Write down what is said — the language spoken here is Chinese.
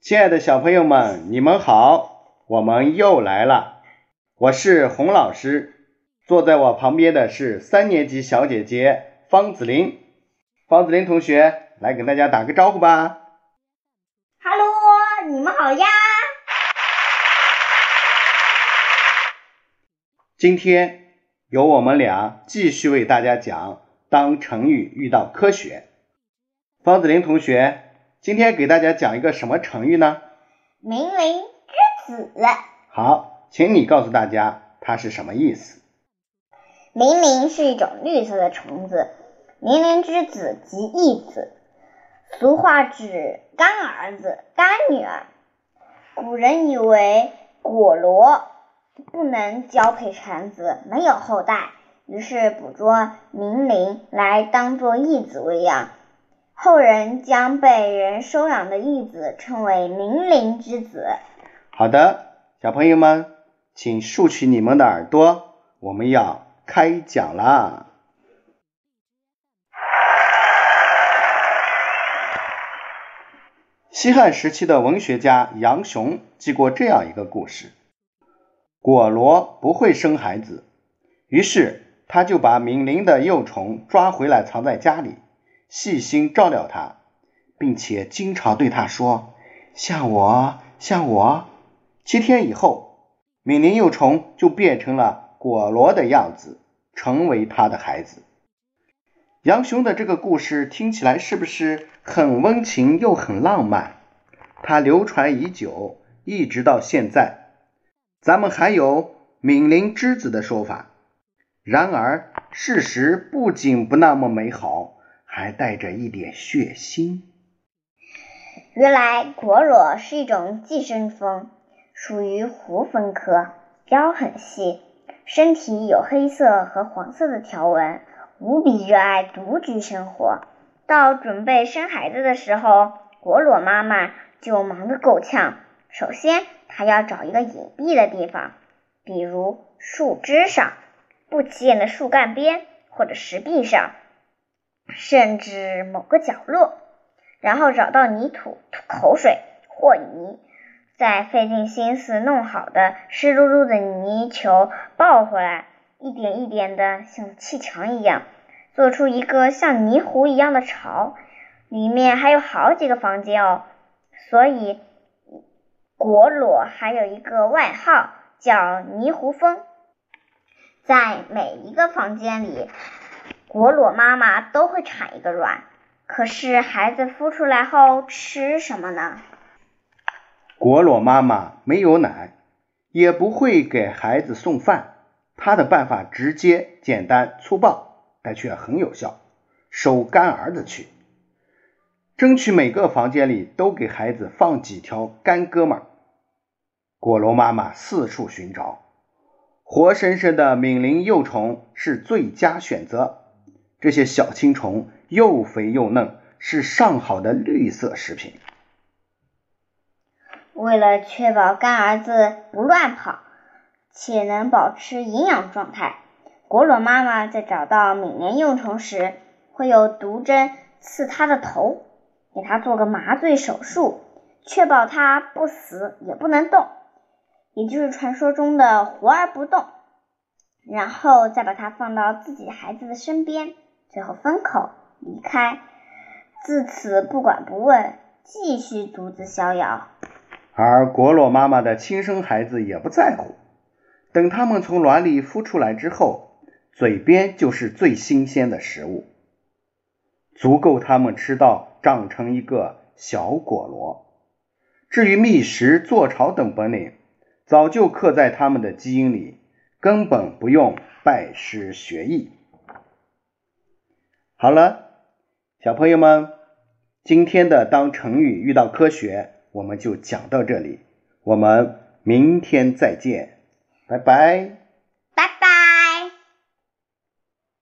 亲爱的小朋友们，你们好，我们又来了。我是洪老师，坐在我旁边的是三年级小姐姐方子琳。方子琳同学，来给大家打个招呼吧。哈喽，你们好呀。今天由我们俩继续为大家讲当成语遇到科学。方子林同学。今天给大家讲一个什么成语呢？明灵之子。好，请你告诉大家它是什么意思。明灵是一种绿色的虫子，明灵之子即义子，俗话指干儿子、干女儿。古人以为果罗不能交配产子，没有后代，于是捕捉明灵来当做义子喂养。后人将被人收养的义子称为明灵之子。好的，小朋友们，请竖起你们的耳朵，我们要开讲啦。西汉时期的文学家杨雄记过这样一个故事：果罗不会生孩子，于是他就把明灵的幼虫抓回来藏在家里。细心照料它，并且经常对它说：“像我，像我。”七天以后，敏灵幼虫就变成了果螺的样子，成为他的孩子。杨雄的这个故事听起来是不是很温情又很浪漫？它流传已久，一直到现在，咱们还有“敏灵之子”的说法。然而，事实不仅不那么美好。还带着一点血腥。原来果螺是一种寄生蜂，属于胡蜂科，腰很细，身体有黑色和黄色的条纹，无比热爱独居生活。到准备生孩子的时候，果螺妈妈就忙得够呛。首先，她要找一个隐蔽的地方，比如树枝上、不起眼的树干边或者石壁上。甚至某个角落，然后找到泥土、吐口水和泥，再费尽心思弄好的湿漉漉的泥球抱回来，一点一点的像砌墙一样，做出一个像泥壶一样的巢。里面还有好几个房间哦，所以果裸还有一个外号叫泥壶蜂。在每一个房间里。果裸妈妈都会产一个卵，可是孩子孵出来后吃什么呢？果裸妈妈没有奶，也不会给孩子送饭，她的办法直接、简单、粗暴，但却很有效，收干儿子去，争取每个房间里都给孩子放几条干哥们。果螺妈妈四处寻找，活生生的敏灵幼虫是最佳选择。这些小青虫又肥又嫩，是上好的绿色食品。为了确保干儿子不乱跑，且能保持营养状态，果螺妈妈在找到每年幼虫时，会用毒针刺它的头，给它做个麻醉手术，确保它不死也不能动，也就是传说中的活而不动。然后再把它放到自己孩子的身边。最后分口离开，自此不管不问，继续独自逍遥。而果螺妈妈的亲生孩子也不在乎，等他们从卵里孵出来之后，嘴边就是最新鲜的食物，足够他们吃到长成一个小果螺。至于觅食、做巢等本领，早就刻在他们的基因里，根本不用拜师学艺。好了，小朋友们，今天的当成语遇到科学，我们就讲到这里，我们明天再见，拜拜。